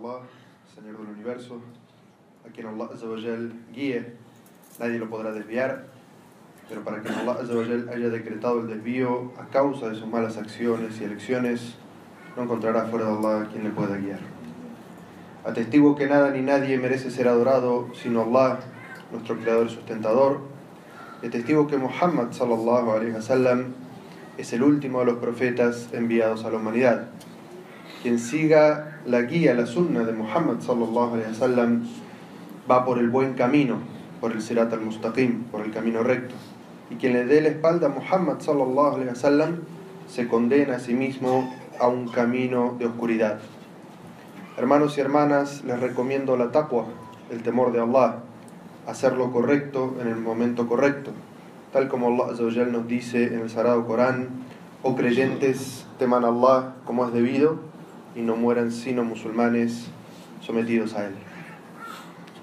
Allah, Señor del universo, a quien Allah Azzawajal guíe, nadie lo podrá desviar, pero para que Allah Azzawajal haya decretado el desvío a causa de sus malas acciones y elecciones, no encontrará fuera de Allah quien le pueda guiar. Atestigo que nada ni nadie merece ser adorado sino Allah, nuestro creador y sustentador. Y testigo que Muhammad sallallahu alaihi wasallam es el último de los profetas enviados a la humanidad. Quien siga la guía, la sunna de Muhammad sallallahu alaihi wasallam va por el buen camino, por el sirat al-mustaqim, por el camino recto. Y quien le dé la espalda a Muhammad sallallahu alaihi wasallam se condena a sí mismo a un camino de oscuridad. Hermanos y hermanas, les recomiendo la taqwa, el temor de Allah, hacer lo correcto en el momento correcto, tal como Allah nos dice en el Sagrado Corán, oh creyentes, teman a Allah como es debido y no mueran sino musulmanes sometidos a Él.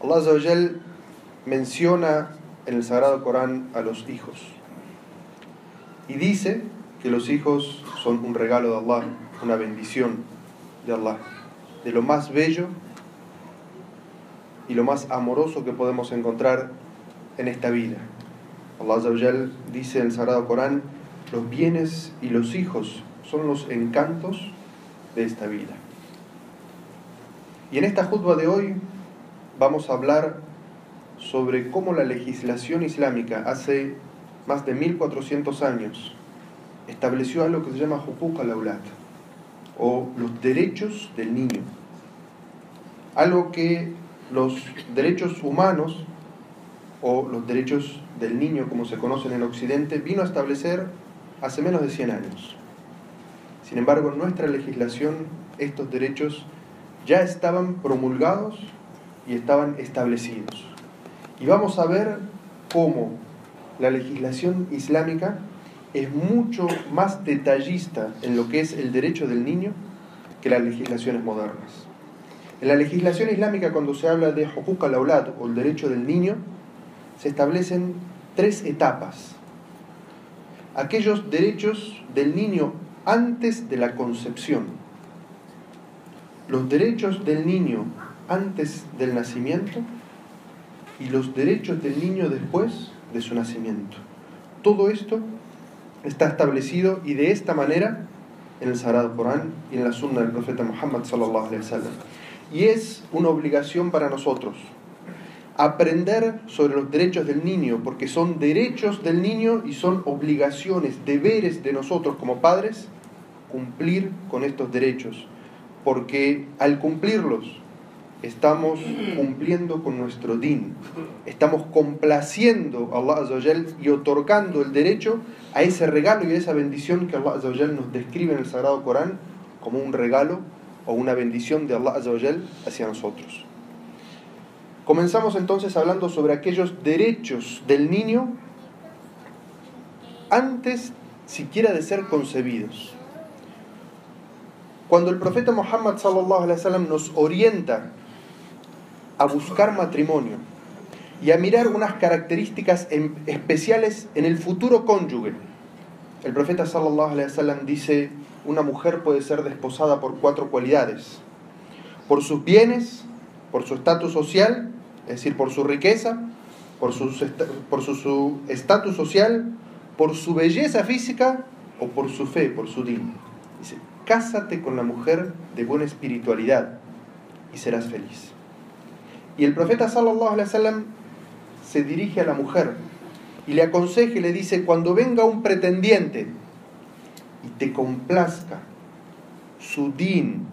Allah menciona en el Sagrado Corán a los hijos y dice que los hijos son un regalo de Allah, una bendición de Allah de lo más bello y lo más amoroso que podemos encontrar en esta vida. Allah dice en el Sagrado Corán, los bienes y los hijos son los encantos de esta vida. Y en esta jutba de hoy vamos a hablar sobre cómo la legislación islámica hace más de 1400 años estableció algo que se llama hukuk al-aulat o los derechos del niño algo que los derechos humanos o los derechos del niño, como se conocen en Occidente, vino a establecer hace menos de 100 años. Sin embargo, en nuestra legislación estos derechos ya estaban promulgados y estaban establecidos. Y vamos a ver cómo la legislación islámica es mucho más detallista en lo que es el derecho del niño que las legislaciones modernas. En la legislación islámica, cuando se habla de hukuk al o el derecho del niño, se establecen tres etapas. Aquellos derechos del niño antes de la concepción, los derechos del niño antes del nacimiento y los derechos del niño después de su nacimiento. Todo esto está establecido y de esta manera en el Sagrado Corán y en la Sunna del profeta Muhammad. Y es una obligación para nosotros aprender sobre los derechos del niño, porque son derechos del niño y son obligaciones, deberes de nosotros como padres, cumplir con estos derechos. Porque al cumplirlos, estamos cumpliendo con nuestro din, estamos complaciendo a Allah y otorgando el derecho a ese regalo y a esa bendición que Allah nos describe en el Sagrado Corán como un regalo o una bendición de Allah hacia nosotros. Comenzamos entonces hablando sobre aquellos derechos del niño antes siquiera de ser concebidos. Cuando el profeta Muhammad sallallahu nos orienta a buscar matrimonio y a mirar unas características especiales en el futuro cónyuge, el profeta sallallahu alaihi wasallam dice una mujer puede ser desposada por cuatro cualidades. Por sus bienes, por su estatus social, es decir, por su riqueza, por su su estatus social, por su belleza física o por su fe, por su din. Cásate con la mujer de buena espiritualidad y serás feliz. Y el profeta sallallahu alaihi wasallam se dirige a la mujer y le aconseja y le dice, cuando venga un pretendiente y te complazca su din,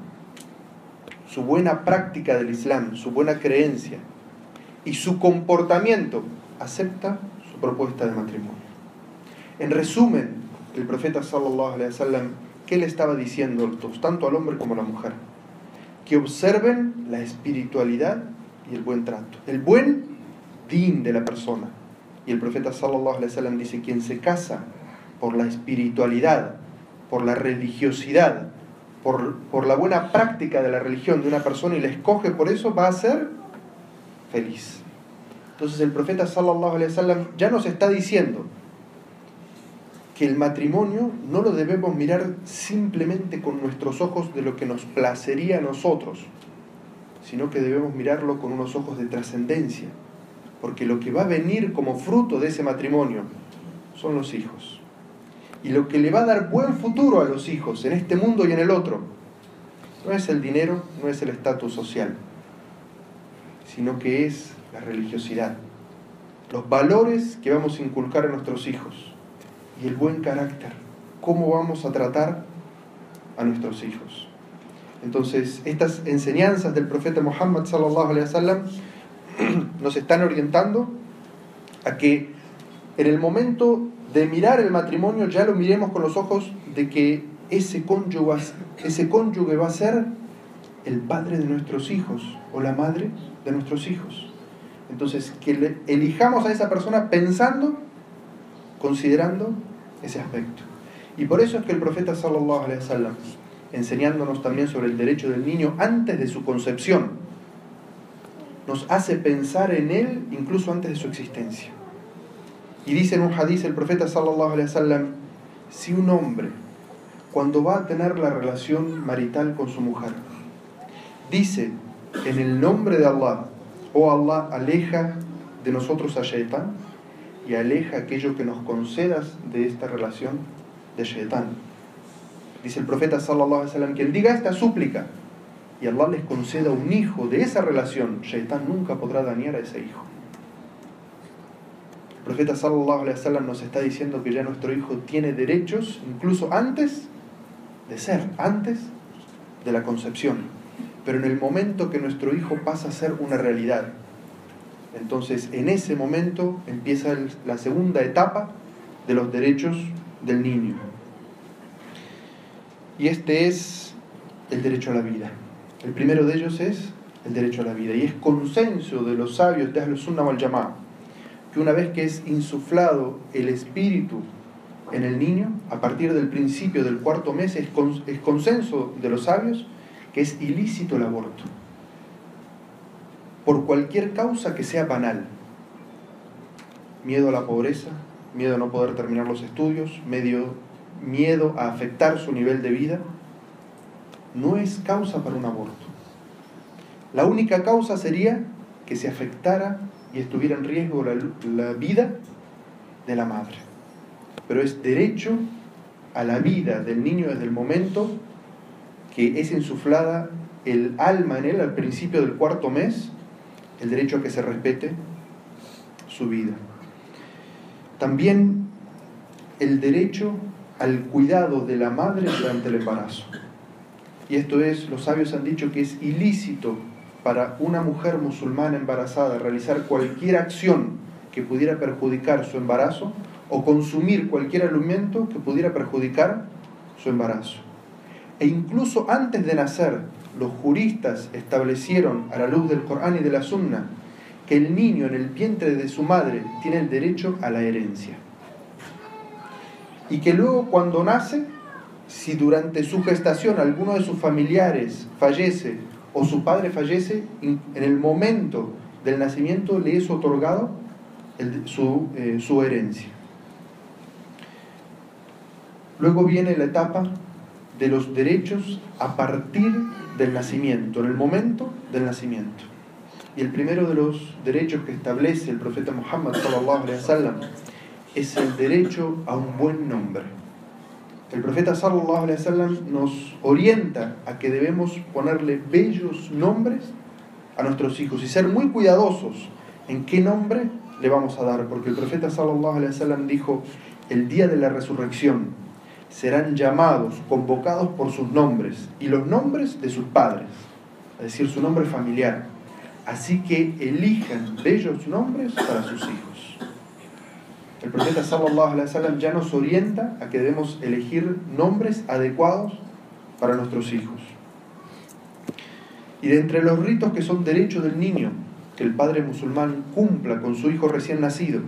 su buena práctica del Islam, su buena creencia y su comportamiento, acepta su propuesta de matrimonio. En resumen, el profeta sallallahu alaihi wasallam, ¿qué le estaba diciendo tanto al hombre como a la mujer? Que observen la espiritualidad y el buen trato, el buen din de la persona. Y el profeta sallallahu alaihi wasallam dice, quien se casa por la espiritualidad por la religiosidad, por, por, la buena práctica de la religión de una persona y la escoge por eso, va a ser feliz. Entonces el profeta sallallahu alaihi wasallam ya nos está diciendo que el matrimonio no lo debemos mirar simplemente con nuestros ojos de lo que nos placería a nosotros, sino que debemos mirarlo con unos ojos de trascendencia, porque lo que va a venir como fruto de ese matrimonio son los hijos. Y lo que le va a dar buen futuro a los hijos en este mundo y en el otro, no es el dinero, no es el estatus social, sino que es la religiosidad, los valores que vamos a inculcar a nuestros hijos y el buen carácter, cómo vamos a tratar a nuestros hijos. Entonces, estas enseñanzas del profeta Muhammad sallallahu alaihi wasallam nos están orientando a que en el momento de mirar el matrimonio ya lo miremos con los ojos de que ese cónyuge, ese cónyuge va a ser el padre de nuestros hijos o la madre de nuestros hijos. Entonces, que elijamos a esa persona pensando, considerando ese aspecto. Y por eso es que el profeta sallallahu alaihi wasallam enseñándonos también sobre el derecho del niño antes de su concepción, nos hace pensar en él incluso antes de su existencia. Y dice en un hadiz el profeta sallallahu alaihi wasallam, si un hombre cuando va a tener la relación marital con su mujer dice en el nombre de Allah, oh Allah, aleja de nosotros a Shaitán y aleja aquello que nos concedas de esta relación de Shaitán dice el profeta sallallahu alaihi wasallam, quien diga esta súplica y Allah les conceda un hijo de esa relación, Shaitán nunca podrá dañar a ese hijo. El profeta sallallahu alaihi wasallam nos está diciendo que ya nuestro hijo tiene derechos incluso antes de ser, antes de la concepción. Pero en el momento que nuestro hijo pasa a ser una realidad, entonces en ese momento empieza la segunda etapa de los derechos del niño. Y este es el derecho a la vida. El primero de ellos es el derecho a la vida. Y es consenso de los sabios de Ahlus Sunnah wal Jama'ah que una vez que es insuflado el espíritu en el niño, a partir del principio del cuarto mes, es, es consenso de los sabios que es ilícito el aborto. Por cualquier causa que sea banal. Miedo a la pobreza, miedo a no poder terminar los estudios, miedo a afectar su nivel de vida, no es causa para un aborto. La única causa sería que se afectara y estuviera en riesgo la, vida de la madre. Pero es derecho a la vida del niño desde el momento que es insuflada el alma en él al principio del cuarto mes, el derecho a que se respete su vida. También el derecho al cuidado de la madre durante el embarazo. Y esto es, los sabios han dicho que es ilícito para una mujer musulmana embarazada realizar cualquier acción que pudiera perjudicar su embarazo o consumir cualquier alimento que pudiera perjudicar su embarazo. E incluso antes de nacer, los juristas establecieron a la luz del Corán y de la Sunna que el niño en el vientre de su madre tiene el derecho a la herencia y que luego cuando nace, si durante su gestación alguno de sus familiares fallece o su padre fallece, en el momento del nacimiento le es otorgado su, eh, su herencia. Luego viene la etapa de los derechos a partir del nacimiento, en el momento del nacimiento. Y el primero de los derechos que establece el profeta Muhammad wasallam es el derecho a un buen nombre. El profeta sallallahu nos orienta a que debemos ponerle bellos nombres a nuestros hijos y ser muy cuidadosos en qué nombre le vamos a dar, porque el profeta sallallahu dijo, el día de la resurrección serán llamados, convocados por sus nombres y los nombres de sus padres, es decir, su nombre familiar. Así que elijan bellos nombres para sus hijos. El profeta sallallahu alaihi wasallam ya nos orienta a que debemos elegir nombres adecuados para nuestros hijos. Y de entre los ritos que son derechos del niño que el padre musulmán cumpla con su hijo recién nacido,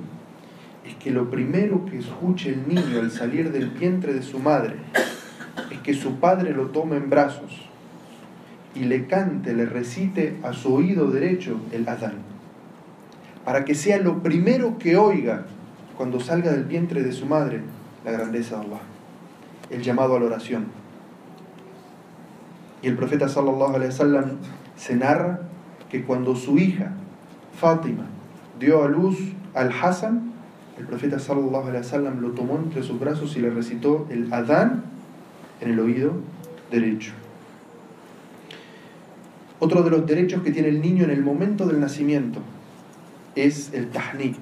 es que lo primero que escuche el niño al salir del vientre de su madre es que su padre lo tome en brazos y le cante, le recite a su oído derecho el Adán, para que sea lo primero que oiga cuando salga del vientre de su madre la grandeza de Allah, el llamado a la oración. Y el profeta sallallahu alaihi wasallam se narra que cuando su hija, Fátima, dio a luz al Hassan, el profeta sallallahu alaihi wasallam lo tomó entre sus brazos y le recitó el Adán en el oído derecho. Otro de los derechos que tiene el niño en el momento del nacimiento es el tahnik,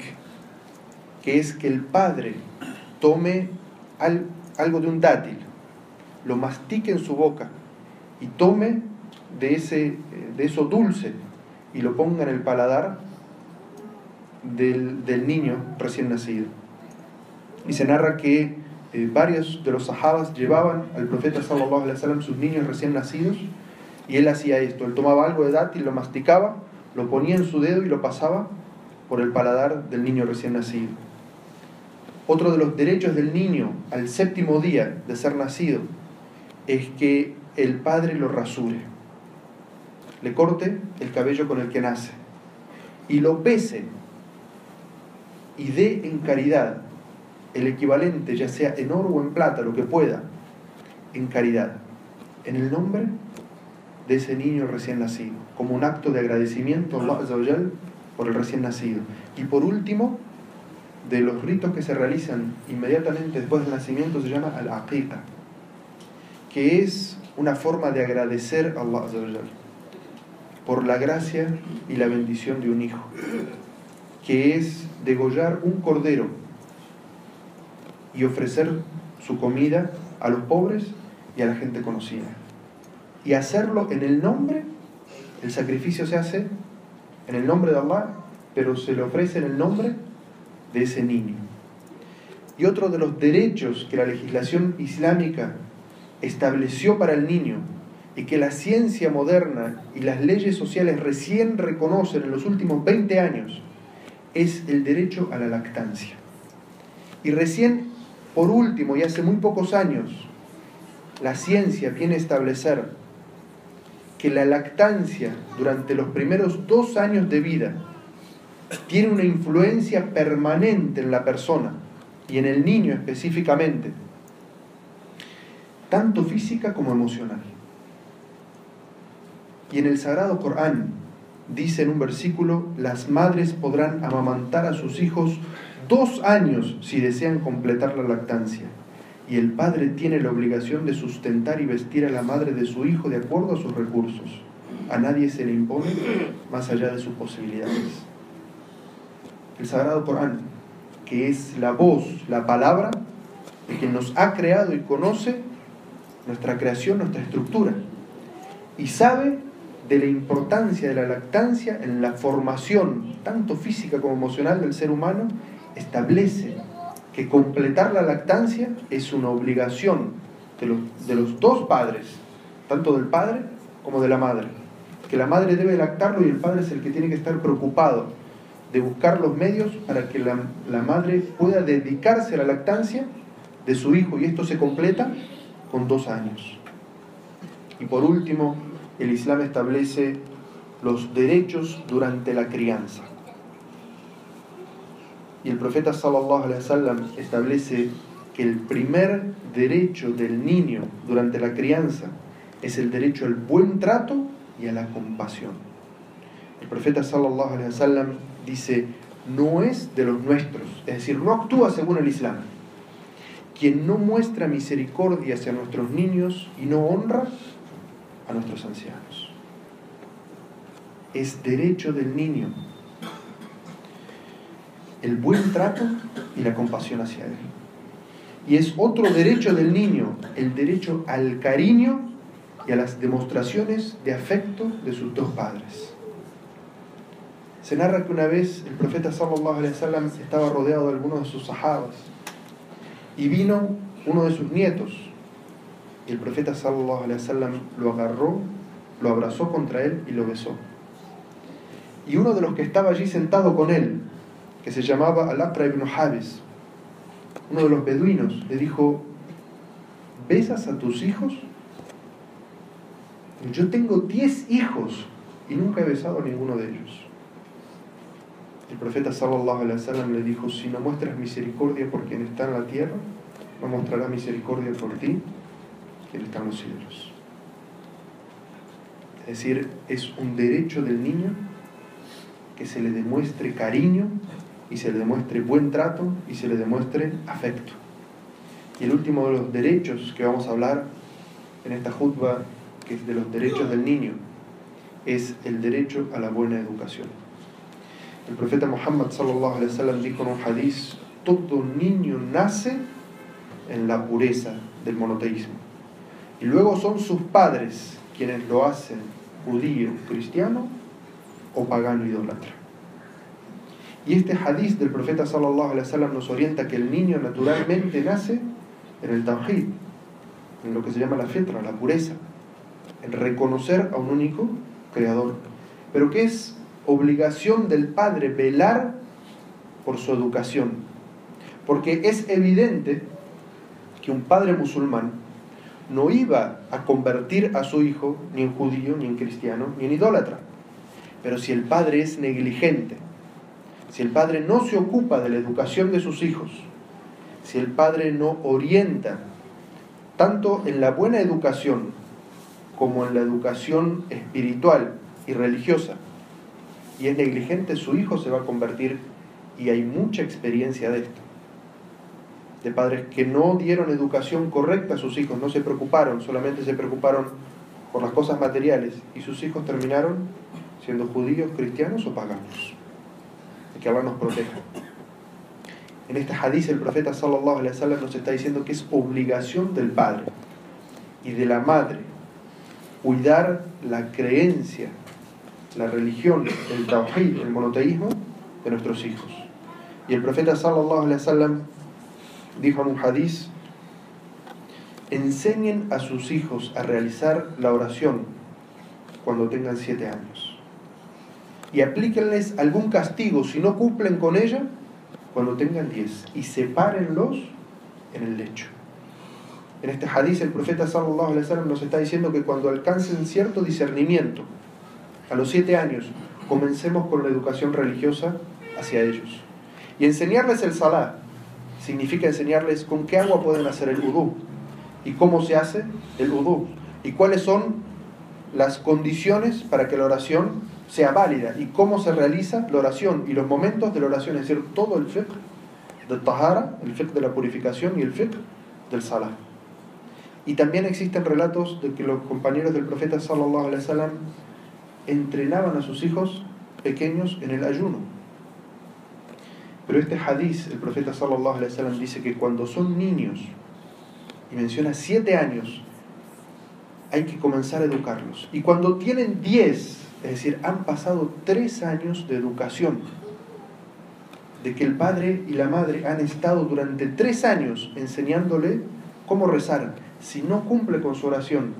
que es que el padre tome algo de un dátil, lo mastique en su boca y tome de, ese, de eso dulce y lo ponga en el paladar del, del niño recién nacido. Y se narra que eh, varios de los sahabas llevaban al profeta sallallahu alaihi wasallam sus niños recién nacidos y él hacía esto, él tomaba algo de dátil, lo masticaba, lo ponía en su dedo y lo pasaba por el paladar del niño recién nacido. Otro de los derechos del niño al séptimo día de ser nacido es que el padre lo rasure, le corte el cabello con el que nace y lo pese y dé en caridad el equivalente, ya sea en oro o en plata, lo que pueda, en caridad, en el nombre de ese niño recién nacido, como un acto de agradecimiento a Allah por el recién nacido. Y por último, de los ritos que se realizan inmediatamente después del nacimiento se llama al-aqiqa, que es una forma de agradecer a Allah por la gracia y la bendición de un hijo, que es degollar un cordero y ofrecer su comida a los pobres y a la gente conocida. Y hacerlo en el nombre, el sacrificio se hace en el nombre de Allah, pero se le ofrece en el nombre de ese niño. Y otro de los derechos que la legislación islámica estableció para el niño y que la ciencia moderna y las leyes sociales recién reconocen en los últimos 20 años es el derecho a la lactancia. Y recién, por último, y hace muy pocos años, la ciencia viene a establecer que la lactancia durante los primeros dos años de vida tiene una influencia permanente en la persona y en el niño específicamente, tanto física como emocional. Y en el Sagrado Corán dice en un versículo, las madres podrán amamantar a sus hijos dos años si desean completar la lactancia. Y el padre tiene la obligación de sustentar y vestir a la madre de su hijo de acuerdo a sus recursos. A nadie se le impone más allá de sus posibilidades el Sagrado Corán, que es la voz, la palabra de quien nos ha creado y conoce nuestra creación, nuestra estructura, y sabe de la importancia de la lactancia en la formación, tanto física como emocional del ser humano, establece que completar la lactancia es una obligación de los, de los dos padres, tanto del padre como de la madre. Que la madre debe lactarlo y el padre es el que tiene que estar preocupado de buscar los medios para que la, madre pueda dedicarse a la lactancia de su hijo y esto se completa con dos años. Y por último, el Islam establece los derechos durante la crianza. Y el profeta sallallahu alaihi wasallam establece que el primer derecho del niño durante la crianza es el derecho al buen trato y a la compasión. El profeta sallallahu alaihi wasallam dice, no es de los nuestros, es decir, no actúa según el Islam. Quien no muestra misericordia hacia nuestros niños y no honra a nuestros ancianos. Es derecho del niño el buen trato y la compasión hacia él. Y es otro derecho del niño, el derecho al cariño y a las demostraciones de afecto de sus dos padres. Se narra que una vez el profeta sallallahu alaihi wasallam estaba rodeado de algunos de sus sahabas y vino uno de sus nietos y el profeta sallallahu alaihi wasallam lo agarró, lo abrazó contra él y lo besó. Y uno de los que estaba allí sentado con él, que se llamaba Al-Aqra ibn Habis, uno de los beduinos, le dijo, ¿besas a tus hijos? Yo tengo diez hijos y nunca he besado a ninguno de ellos. El profeta sallallahu alaihi wasallam le dijo, si no muestras misericordia por quien está en la tierra, no mostrará misericordia por ti en los cielos. Es decir, es un derecho del niño que se le demuestre cariño y se le demuestre buen trato y se le demuestre afecto. Y el último de los derechos que vamos a hablar en esta jutba, que es de los derechos del niño, es el derecho a la buena educación. El profeta Muhammad sallallahu alaihi wasallam dijo en un hadiz, todo niño nace en la pureza del monoteísmo. Y luego son sus padres quienes lo hacen judío, cristiano o pagano idólatra. Y este hadiz del profeta sallallahu alaihi wasallam nos orienta que el niño naturalmente nace en el tawhid, en lo que se llama la fitra, la pureza, en reconocer a un único creador, pero que es obligación del padre velar por su educación, porque es evidente que un padre musulmán no iba a convertir a su hijo ni en judío, ni en cristiano, ni en idólatra. Pero si el padre es negligente, si el padre no se ocupa de la educación de sus hijos, si el padre no orienta tanto en la buena educación como en la educación espiritual y religiosa, y es negligente, su hijo se va a convertir, y hay mucha experiencia de esto, de padres que no dieron educación correcta a sus hijos, no se preocuparon, solamente se preocuparon por las cosas materiales, y sus hijos terminaron siendo judíos, cristianos o paganos. Que Allah nos proteja. En este hadith el profeta sallallahu alaihi wasallam nos está diciendo que es obligación del padre y de la madre cuidar la creencia, la religión, el tawhid, el monoteísmo de nuestros hijos. Y el profeta sallallahu alaihi wasallam dijo en un hadith enseñen a sus hijos a realizar la oración cuando tengan siete años y aplíquenles algún castigo si no cumplen con ella cuando tengan diez y sepárenlos en el lecho. En este hadith el profeta sallallahu alaihi wasallam nos está diciendo que cuando alcancen cierto discernimiento, a los siete años, comencemos con la educación religiosa hacia ellos. Y enseñarles el salah significa enseñarles con qué agua pueden hacer el udú y cómo se hace el udú y cuáles son las condiciones para que la oración sea válida y cómo se realiza la oración y los momentos de la oración, es decir, todo el fiqh del tahara, el fiqh de la purificación y el fiqh del salah. Y también existen relatos de que los compañeros del profeta sallallahu alaihi wasallam entrenaban a sus hijos pequeños en el ayuno. Pero este hadith, el profeta sallallahu alaihi wasallam dice que cuando son niños, y menciona siete años, hay que comenzar a educarlos. Y cuando tienen diez, es decir, han pasado tres años de educación, de que el padre y la madre han estado durante tres años enseñándole cómo rezar. Si no cumple con su oración,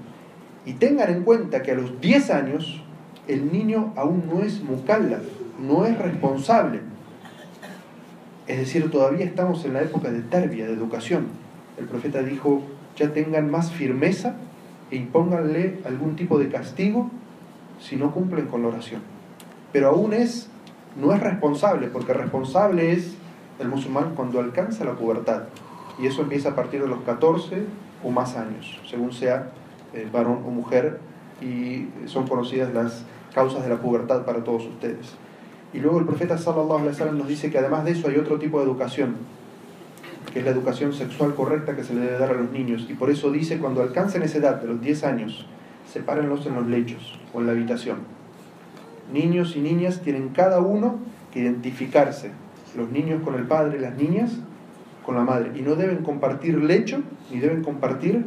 y tengan en cuenta que a los diez años el niño aún no es mukallaf, no es responsable. Es decir, todavía estamos en la época de tarbia, de educación. El profeta dijo, ya tengan más firmeza e impónganle algún tipo de castigo si no cumplen con la oración. Pero aún es, no es responsable, porque responsable es el musulmán cuando alcanza la pubertad. Y eso empieza a partir de los 14 o más años, según sea eh, varón o mujer, y son conocidas las causas de la pubertad para todos ustedes. Y luego el profeta sallallahu alaihi wasallam nos dice que además de eso hay otro tipo de educación, que es la educación sexual correcta que se le debe dar a los niños. Y por eso dice, cuando alcancen esa edad de los 10 años, sepárenlos en los lechos o en la habitación. Niños y niñas tienen cada uno que identificarse, los niños con el padre, las niñas con la madre, y no deben compartir lecho ni deben compartir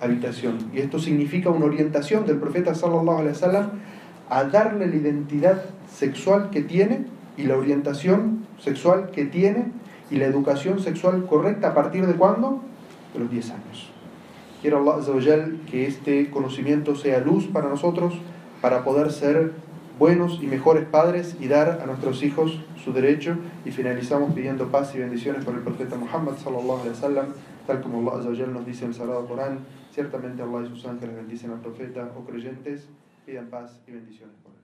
habitación. Y esto significa una orientación del profeta sallallahu alaihi wasallam a darle la identidad sexual que tiene y la orientación sexual que tiene y la educación sexual correcta a partir de cuándo? De los 10 años. Quiero Allah que este conocimiento sea luz para nosotros para poder ser buenos y mejores padres y dar a nuestros hijos su derecho y finalizamos pidiendo paz y bendiciones por el profeta Muhammad sallallahu alaihi wasallam tal como Allah nos dice en el Sagrado Corán ciertamente Allah y sus ángeles bendicen al profeta o creyentes pidan paz y bendiciones por